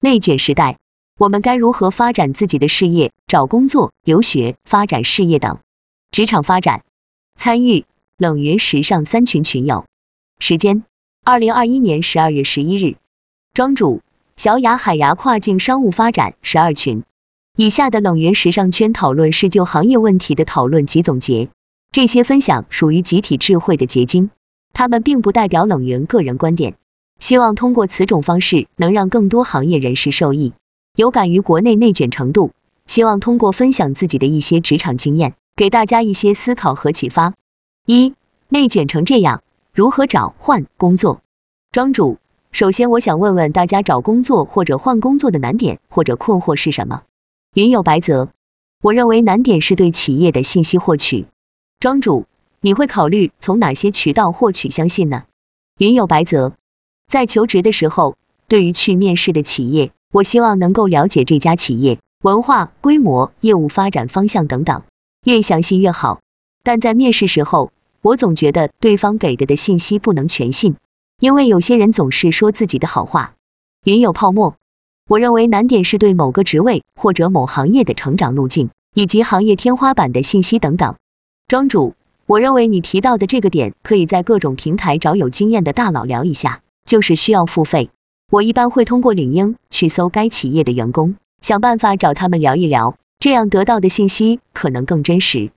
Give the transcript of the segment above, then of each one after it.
内卷时代，我们该如何发展自己的事业、找工作、留学、发展事业等？职场发展，参与冷云时尚三群群友。时间：二零二一年十二月十一日。庄主：小雅海牙跨境商务发展十二群。以下的冷云时尚圈讨论是就行业问题的讨论及总结，这些分享属于集体智慧的结晶，他们并不代表冷云个人观点。希望通过此种方式能让更多行业人士受益。有感于国内内卷程度，希望通过分享自己的一些职场经验，给大家一些思考和启发。一、内卷成这样，如何找换工作？庄主，首先我想问问大家，找工作或者换工作的难点或者困惑是什么？云有白泽，我认为难点是对企业的信息获取。庄主，你会考虑从哪些渠道获取相信呢？云有白泽。在求职的时候，对于去面试的企业，我希望能够了解这家企业文化、规模、业务发展方向等等，越详细越好。但在面试时候，我总觉得对方给的的信息不能全信，因为有些人总是说自己的好话。云有泡沫，我认为难点是对某个职位或者某行业的成长路径以及行业天花板的信息等等。庄主，我认为你提到的这个点，可以在各种平台找有经验的大佬聊一下。就是需要付费，我一般会通过领英去搜该企业的员工，想办法找他们聊一聊，这样得到的信息可能更真实。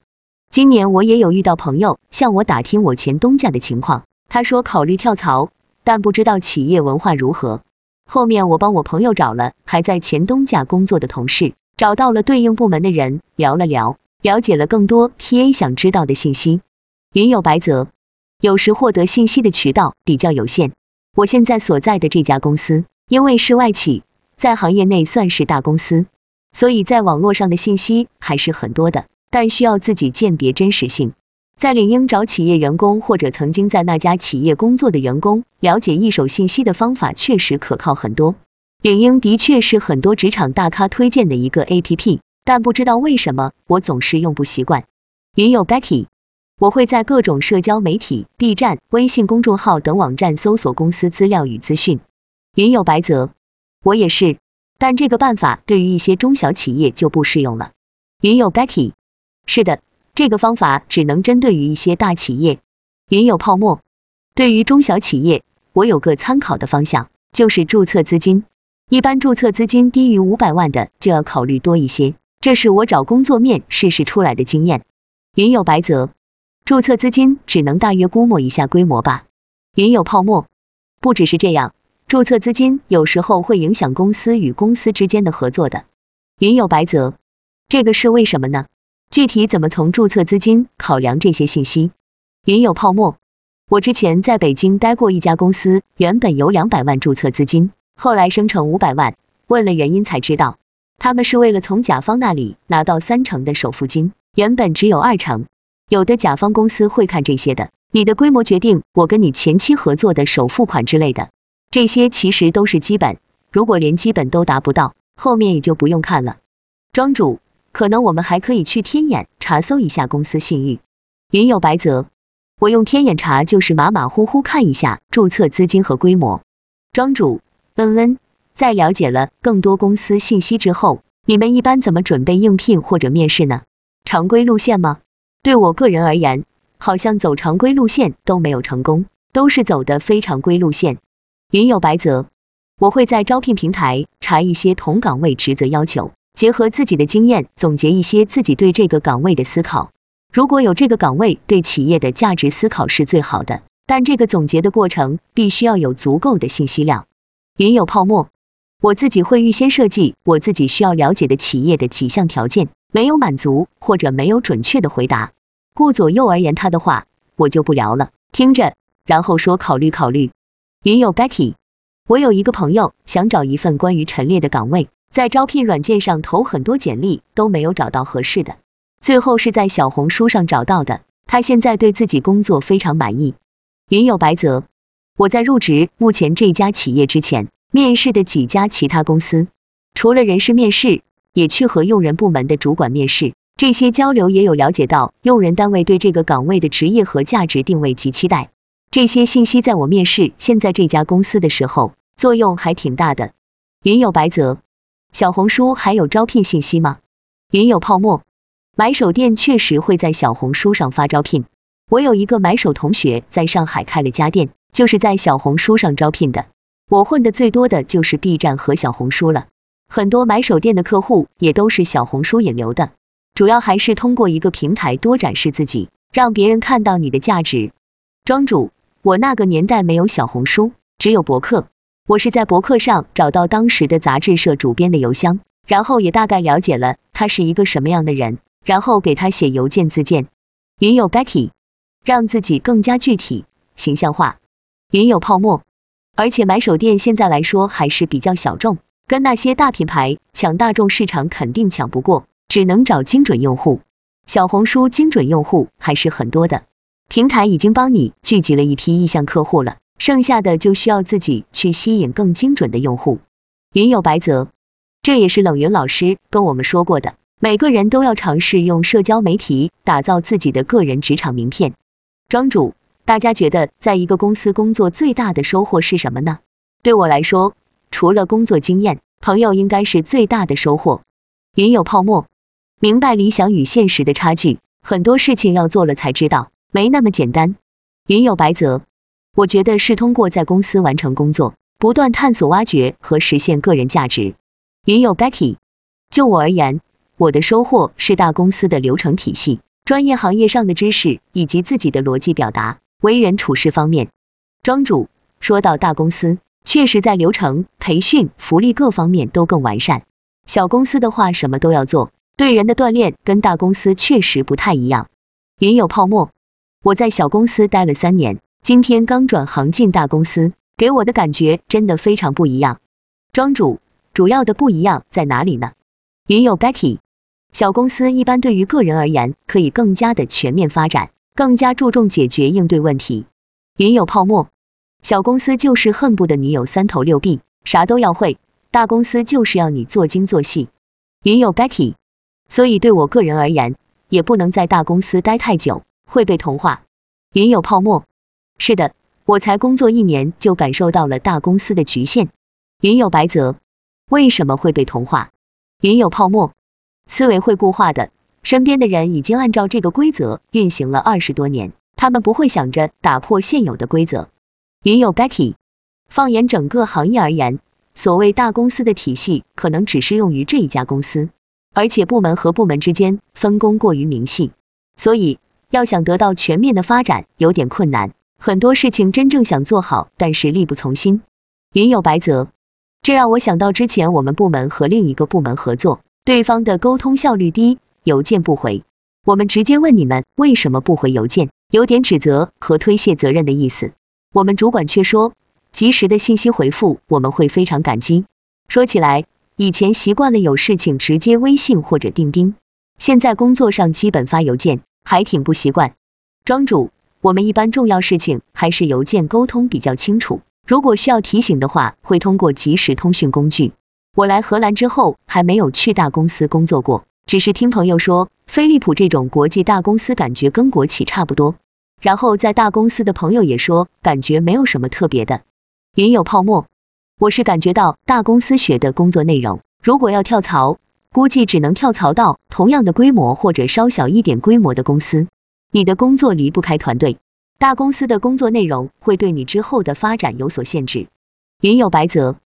今年我也有遇到朋友向我打听我前东家的情况，他说考虑跳槽，但不知道企业文化如何。后面我帮我朋友找了还在前东家工作的同事，找到了对应部门的人聊了聊，了解了更多 TA 想知道的信息。云有白泽，有时获得信息的渠道比较有限。我现在所在的这家公司，因为是外企，在行业内算是大公司，所以在网络上的信息还是很多的，但需要自己鉴别真实性。在领英找企业员工或者曾经在那家企业工作的员工，了解一手信息的方法确实可靠很多。领英的确是很多职场大咖推荐的一个 APP，但不知道为什么我总是用不习惯。云有 Becky。我会在各种社交媒体、B 站、微信公众号等网站搜索公司资料与资讯。云有白泽，我也是，但这个办法对于一些中小企业就不适用了。云有 Becky，是的，这个方法只能针对于一些大企业。云有泡沫，对于中小企业，我有个参考的方向，就是注册资金。一般注册资金低于五百万的就要考虑多一些，这是我找工作面试试出来的经验。云有白泽。注册资金只能大约估摸一下规模吧。云有泡沫，不只是这样，注册资金有时候会影响公司与公司之间的合作的。云有白泽，这个是为什么呢？具体怎么从注册资金考量这些信息？云有泡沫，我之前在北京待过一家公司，原本有两百万注册资金，后来生成五百万，问了原因才知道，他们是为了从甲方那里拿到三成的首付金，原本只有二成。有的甲方公司会看这些的，你的规模决定我跟你前期合作的首付款之类的，这些其实都是基本，如果连基本都达不到，后面也就不用看了。庄主，可能我们还可以去天眼查搜一下公司信誉。云有白泽，我用天眼查就是马马虎虎看一下注册资金和规模。庄主，嗯嗯，在了解了更多公司信息之后，你们一般怎么准备应聘或者面试呢？常规路线吗？对我个人而言，好像走常规路线都没有成功，都是走的非常规路线。云有白泽，我会在招聘平台查一些同岗位职责要求，结合自己的经验总结一些自己对这个岗位的思考。如果有这个岗位对企业的价值思考是最好的，但这个总结的过程必须要有足够的信息量。云有泡沫，我自己会预先设计我自己需要了解的企业的几项条件。没有满足或者没有准确的回答，顾左右而言他的话，我就不聊了，听着，然后说考虑考虑。云有 Becky，我有一个朋友想找一份关于陈列的岗位，在招聘软件上投很多简历都没有找到合适的，最后是在小红书上找到的。他现在对自己工作非常满意。云有白泽，我在入职目前这家企业之前，面试的几家其他公司，除了人事面试。也去和用人部门的主管面试，这些交流也有了解到用人单位对这个岗位的职业和价值定位及期待。这些信息在我面试现在这家公司的时候作用还挺大的。云有白泽，小红书还有招聘信息吗？云有泡沫，买手店确实会在小红书上发招聘。我有一个买手同学在上海开了家店，就是在小红书上招聘的。我混的最多的就是 B 站和小红书了，很多买手店的客户也都是小红书引流的。主要还是通过一个平台多展示自己，让别人看到你的价值。庄主，我那个年代没有小红书，只有博客。我是在博客上找到当时的杂志社主编的邮箱，然后也大概了解了他是一个什么样的人，然后给他写邮件自荐。云有 Becky，让自己更加具体、形象化。云有泡沫，而且买手店现在来说还是比较小众，跟那些大品牌抢大众市场肯定抢不过，只能找精准用户。小红书精准用户还是很多的，平台已经帮你聚集了一批意向客户了。剩下的就需要自己去吸引更精准的用户。云有白泽，这也是冷云老师跟我们说过的。每个人都要尝试用社交媒体打造自己的个人职场名片。庄主，大家觉得在一个公司工作最大的收获是什么呢？对我来说，除了工作经验，朋友应该是最大的收获。云有泡沫，明白理想与现实的差距，很多事情要做了才知道，没那么简单。云有白泽。我觉得是通过在公司完成工作，不断探索、挖掘和实现个人价值。云有 Becky，就我而言，我的收获是大公司的流程体系、专业行业上的知识以及自己的逻辑表达、为人处事方面。庄主说到大公司，确实在流程、培训、福利各方面都更完善。小公司的话，什么都要做，对人的锻炼跟大公司确实不太一样。云有泡沫，我在小公司待了三年。今天刚转行进大公司，给我的感觉真的非常不一样。庄主，主要的不一样在哪里呢？云有 Becky，小公司一般对于个人而言，可以更加的全面发展，更加注重解决应对问题。云有泡沫，小公司就是恨不得你有三头六臂，啥都要会；大公司就是要你做精做细。云有 Becky，所以对我个人而言，也不能在大公司待太久，会被同化。云有泡沫。是的，我才工作一年就感受到了大公司的局限。云有白泽，为什么会被同化？云有泡沫，思维会固化的，身边的人已经按照这个规则运行了二十多年，他们不会想着打破现有的规则。云有 Becky，放眼整个行业而言，所谓大公司的体系可能只适用于这一家公司，而且部门和部门之间分工过于明细，所以要想得到全面的发展有点困难。很多事情真正想做好，但是力不从心。云有白泽，这让我想到之前我们部门和另一个部门合作，对方的沟通效率低，邮件不回，我们直接问你们为什么不回邮件，有点指责和推卸责任的意思。我们主管却说，及时的信息回复我们会非常感激。说起来，以前习惯了有事情直接微信或者钉钉，现在工作上基本发邮件，还挺不习惯。庄主。我们一般重要事情还是邮件沟通比较清楚，如果需要提醒的话，会通过即时通讯工具。我来荷兰之后还没有去大公司工作过，只是听朋友说，飞利浦这种国际大公司感觉跟国企差不多。然后在大公司的朋友也说，感觉没有什么特别的。云有泡沫，我是感觉到大公司学的工作内容，如果要跳槽，估计只能跳槽到同样的规模或者稍小一点规模的公司。你的工作离不开团队，大公司的工作内容会对你之后的发展有所限制。云有白泽，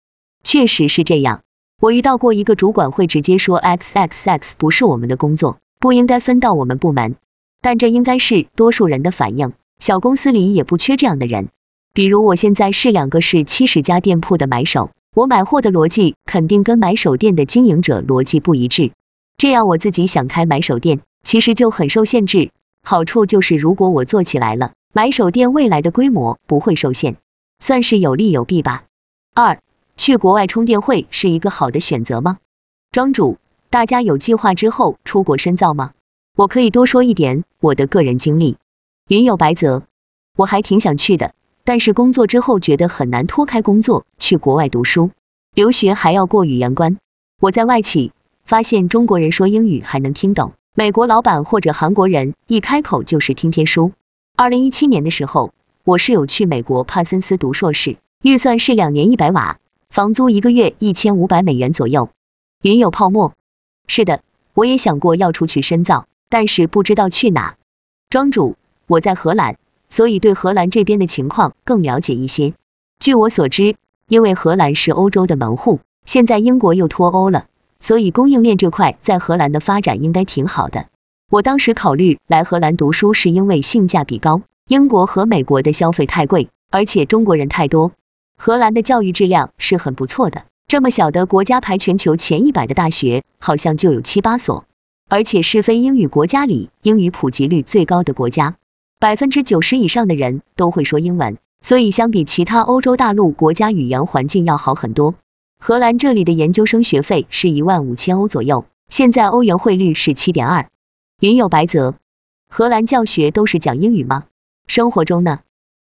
确实是这样。我遇到过一个主管会直接说 X X X 不是我们的工作，不应该分到我们部门。但这应该是多数人的反应，小公司里也不缺这样的人。比如我现在是两个市七十家店铺的买手，我买货的逻辑肯定跟买手店的经营者逻辑不一致，这样我自己想开买手店，其实就很受限制。好处就是，如果我做起来了，买手店未来的规模不会受限，算是有利有弊吧。二，去国外充电会是一个好的选择吗？庄主，大家有计划之后出国深造吗？我可以多说一点我的个人经历。云有白泽，我还挺想去的，但是工作之后觉得很难脱开工作去国外读书，留学还要过语言关。我在外企发现中国人说英语还能听懂。美国老板或者韩国人一开口就是听天书。二零一七年的时候，我室友去美国帕森斯读硕士，预算是两年一百瓦，房租一个月一千五百美元左右。云有泡沫。是的，我也想过要出去深造，但是不知道去哪。庄主，我在荷兰，所以对荷兰这边的情况更了解一些。据我所知，因为荷兰是欧洲的门户，现在英国又脱欧了，所以供应链这块在荷兰的发展应该挺好的。我当时考虑来荷兰读书，是因为性价比高，英国和美国的消费太贵，而且中国人太多。荷兰的教育质量是很不错的，这么小的国家排全球前一百的大学好像就有七八所，而且是非英语国家里英语普及率最高的国家，百分之九十以上的人都会说英文，所以相比其他欧洲大陆国家，语言环境要好很多。荷兰这里的研究生学费是一万五千欧左右，现在欧元汇率是七点二。云有白泽，荷兰教学都是讲英语吗？生活中呢？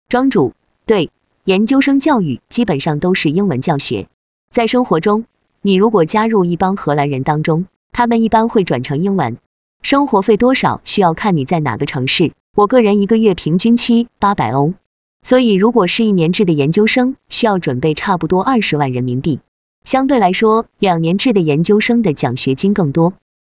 庄主，对，研究生教育基本上都是英文教学。在生活中，你如果加入一帮荷兰人当中，他们一般会转成英文。生活费多少需要看你在哪个城市。我个人一个月平均七八百欧，所以如果是一年制的研究生，需要准备差不多二十万人民币。相对来说，两年制的研究生的奖学金更多。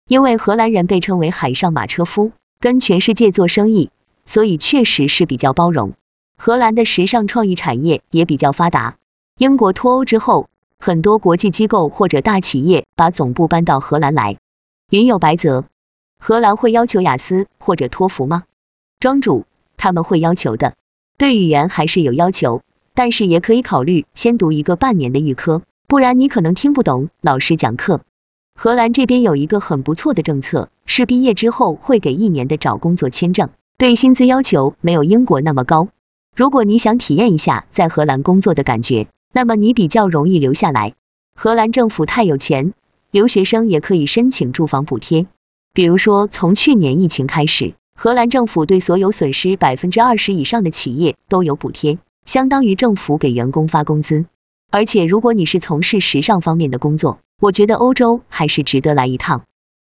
因为荷兰人被称为海上马车夫，跟全世界做生意，所以确实是比较包容。荷兰的时尚创意产业也比较发达。英国脱欧之后，很多国际机构或者大企业把总部搬到荷兰来。云有白泽，荷兰会要求雅思或者托福吗？庄主，他们会要求的，对语言还是有要求，但是也可以考虑先读一个半年的预科，不然你可能听不懂老师讲课。荷兰这边有一个很不错的政策，是毕业之后会给一年的找工作签证，对薪资要求没有英国那么高。如果你想体验一下在荷兰工作的感觉，那么你比较容易留下来。荷兰政府太有钱，留学生也可以申请住房补贴。比如说，从去年疫情开始，荷兰政府对所有损失百分之二十以上的企业都有补贴，相当于政府给员工发工资。而且，如果你是从事时尚方面的工作，我觉得欧洲还是值得来一趟。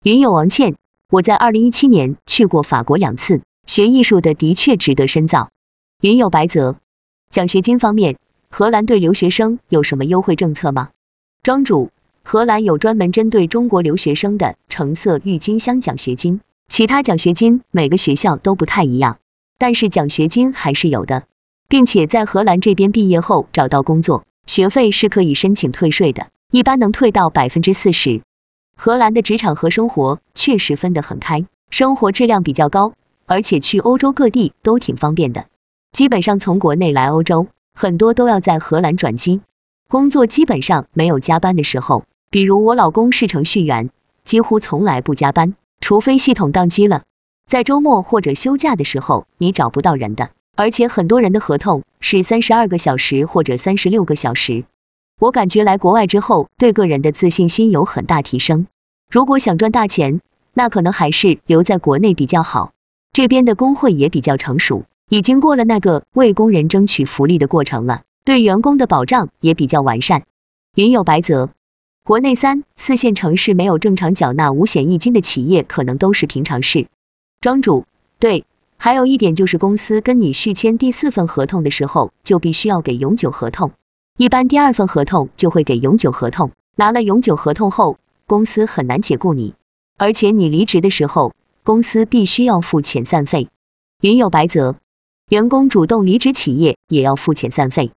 云友王倩，我在二零一七年去过法国两次，学艺术的的确值得深造。云友白泽，奖学金方面，荷兰对留学生有什么优惠政策吗？庄主，荷兰有专门针对中国留学生的橙色郁金香奖学金，其他奖学金每个学校都不太一样，但是奖学金还是有的，并且在荷兰这边毕业后找到工作，学费是可以申请退税的。一般能退到百分之四十。荷兰的职场和生活确实分得很开，生活质量比较高，而且去欧洲各地都挺方便的。基本上从国内来欧洲，很多都要在荷兰转机。工作基本上没有加班的时候，比如我老公是程序员，几乎从来不加班，除非系统宕机了。在周末或者休假的时候，你找不到人的，而且很多人的合同是三十二个小时或者三十六个小时。我感觉来国外之后，对个人的自信心有很大提升。如果想赚大钱，那可能还是留在国内比较好。这边的工会也比较成熟，已经过了那个为工人争取福利的过程了，对员工的保障也比较完善。云有白泽，国内三四线城市没有正常缴纳五险一金的企业，可能都是平常事。庄主，对，还有一点就是公司跟你续签第四份合同的时候，就必须要给永久合同。一般第二份合同就会给永久合同，拿了永久合同后，公司很难解雇你，而且你离职的时候，公司必须要付遣散费。云有白泽，员工主动离职，企业也要付遣散费。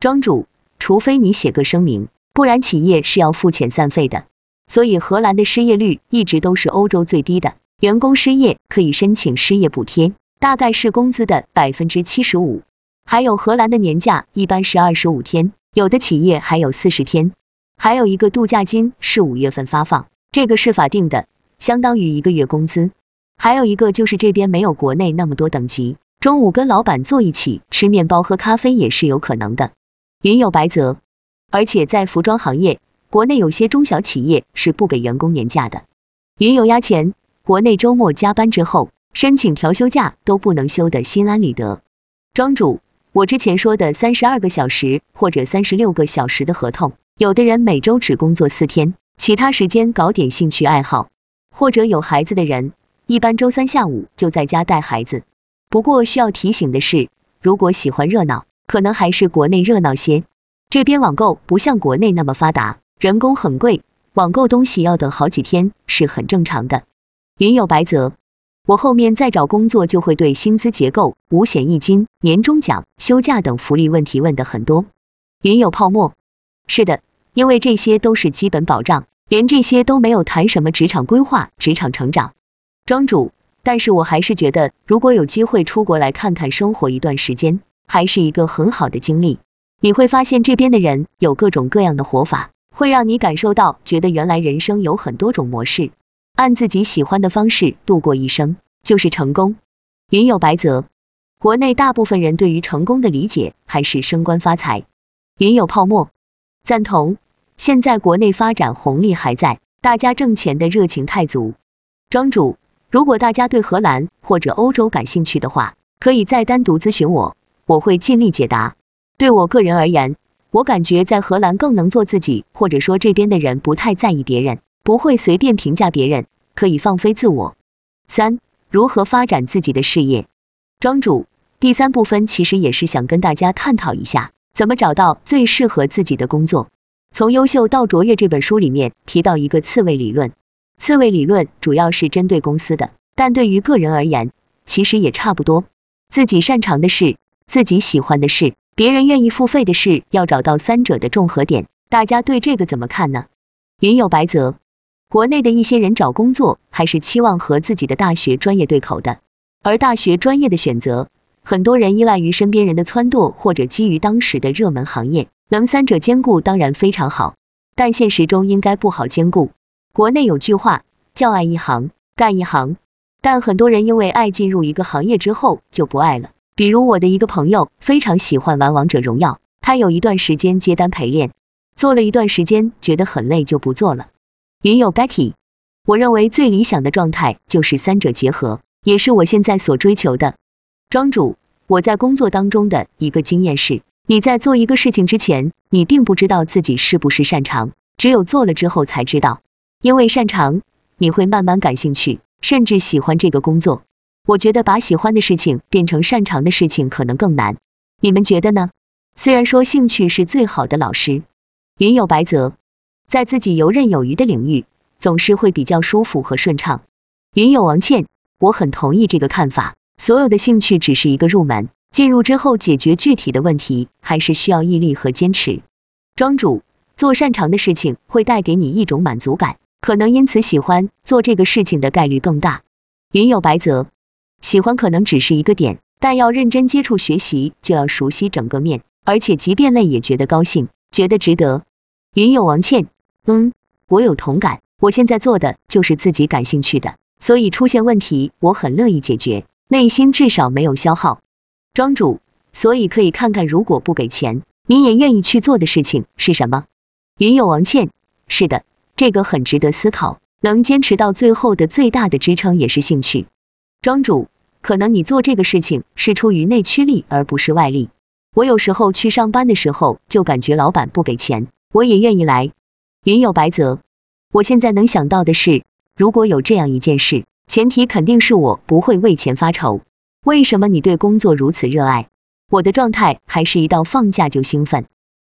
庄主，除非你写个声明，不然企业是要付遣散费的。所以荷兰的失业率一直都是欧洲最低的，员工失业可以申请失业补贴，大概是工资的百分之七十五。还有荷兰的年假一般是二十五天。有的企业还有四十天，还有一个度假金是五月份发放，这个是法定的，相当于一个月工资。还有一个就是这边没有国内那么多等级，中午跟老板坐一起吃面包喝咖啡也是有可能的。云有白泽，而且在服装行业，国内有些中小企业是不给员工年假的。云有压钱，国内周末加班之后申请调休假都不能休的心安理得。庄主。我之前说的三十二个小时或者三十六个小时的合同，有的人每周只工作四天，其他时间搞点兴趣爱好，或者有孩子的人，一般周三下午就在家带孩子。不过需要提醒的是，如果喜欢热闹，可能还是国内热闹些。这边网购不像国内那么发达，人工很贵，网购东西要等好几天是很正常的。云有白泽，我后面再找工作就会对薪资结构、五险一金、年终奖、休假等福利问题问的很多。云有泡沫，是的，因为这些都是基本保障，连这些都没有谈什么职场规划、职场成长。庄主，但是我还是觉得，如果有机会出国来看看生活一段时间，还是一个很好的经历。你会发现这边的人有各种各样的活法，会让你感受到，觉得原来人生有很多种模式。按自己喜欢的方式度过一生，就是成功。云有白泽，国内大部分人对于成功的理解还是升官发财。云有泡沫，赞同。现在国内发展红利还在，大家挣钱的热情太足。庄主，如果大家对荷兰或者欧洲感兴趣的话，可以再单独咨询我，我会尽力解答。对我个人而言，我感觉在荷兰更能做自己，或者说这边的人不太在意别人。不会随便评价别人，可以放飞自我。三、如何发展自己的事业？庄主，第三部分其实也是想跟大家探讨一下，怎么找到最适合自己的工作。从《优秀到卓越》这本书里面提到一个刺猬理论，刺猬理论主要是针对公司的，但对于个人而言，其实也差不多。自己擅长的事，自己喜欢的事，别人愿意付费的事，要找到三者的重合点。大家对这个怎么看呢？云有白泽。国内的一些人找工作还是期望和自己的大学专业对口的，而大学专业的选择，很多人依赖于身边人的撺掇或者基于当时的热门行业，能三者兼顾当然非常好，但现实中应该不好兼顾。国内有句话叫爱一行干一行，但很多人因为爱进入一个行业之后就不爱了。比如我的一个朋友非常喜欢玩王者荣耀，他有一段时间接单陪练，做了一段时间觉得很累就不做了。云有 Becky，我认为最理想的状态就是三者结合，也是我现在所追求的。庄主，我在工作当中的一个经验是，你在做一个事情之前，你并不知道自己是不是擅长，只有做了之后才知道。因为擅长，你会慢慢感兴趣，甚至喜欢这个工作。我觉得把喜欢的事情变成擅长的事情可能更难，你们觉得呢？虽然说兴趣是最好的老师。云有白泽。在自己游刃有余的领域，总是会比较舒服和顺畅。云有王倩，我很同意这个看法。所有的兴趣只是一个入门，进入之后解决具体的问题，还是需要毅力和坚持。庄主，做擅长的事情会带给你一种满足感，可能因此喜欢做这个事情的概率更大。云有白泽，喜欢可能只是一个点，但要认真接触学习，就要熟悉整个面，而且即便累也觉得高兴，觉得值得。云有王倩。嗯，我有同感。我现在做的就是自己感兴趣的，所以出现问题我很乐意解决，内心至少没有消耗。庄主，所以可以看看，如果不给钱，你也愿意去做的事情是什么？云有王倩，是的，这个很值得思考。能坚持到最后的最大的支撑也是兴趣。庄主，可能你做这个事情是出于内驱力而不是外力。我有时候去上班的时候就感觉老板不给钱，我也愿意来。云有白泽，我现在能想到的是，如果有这样一件事，前提肯定是我不会为钱发愁。为什么你对工作如此热爱？我的状态还是一到放假就兴奋。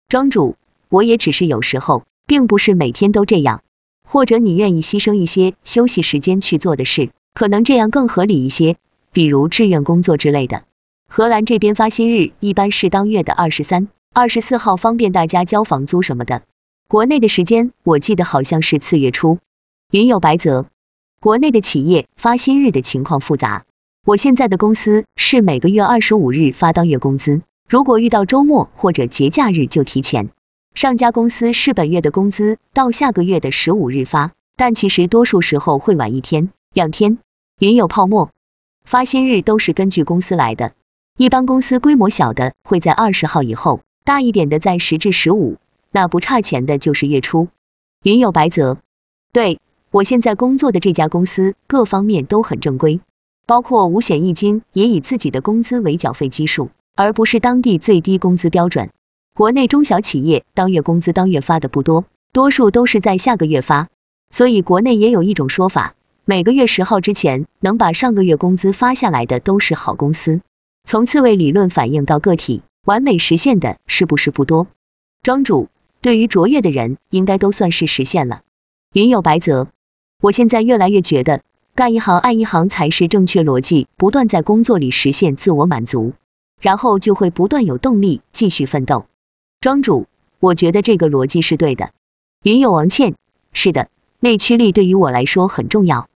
庄主，我也只是有时候，并不是每天都这样。或者你愿意牺牲一些休息时间去做的事，可能这样更合理一些，比如志愿工作之类的。荷兰这边发薪日一般是当月的二十三、二十四号，方便大家交房租什么的。国内的时间我记得好像是次月初。云有白泽，国内的企业发薪日的情况复杂。我现在的公司是每个月二十五日发当月工资，如果遇到周末或者节假日就提前。上家公司是本月的工资到下个月的十五日发，但其实多数时候会晚一天、两天。云有泡沫，发薪日都是根据公司来的，一般公司规模小的会在二十号以后，大一点的在十至十五。那不差钱的就是月初，云有白泽。对我现在工作的这家公司，各方面都很正规，包括五险一金也以自己的工资为缴费基数，而不是当地最低工资标准。国内中小企业当月工资当月发的不多，多数都是在下个月发，所以国内也有一种说法，每个月十号之前能把上个月工资发下来的都是好公司。从刺猬理论反映到个体，完美实现的是不是不多？庄主对于卓越的人应该都算是实现了。云有白泽，我现在越来越觉得，干一行爱一行才是正确逻辑，不断在工作里实现自我满足，然后就会不断有动力继续奋斗。庄主我觉得这个逻辑是对的。云有王倩是的内驱力对于我来说很重要。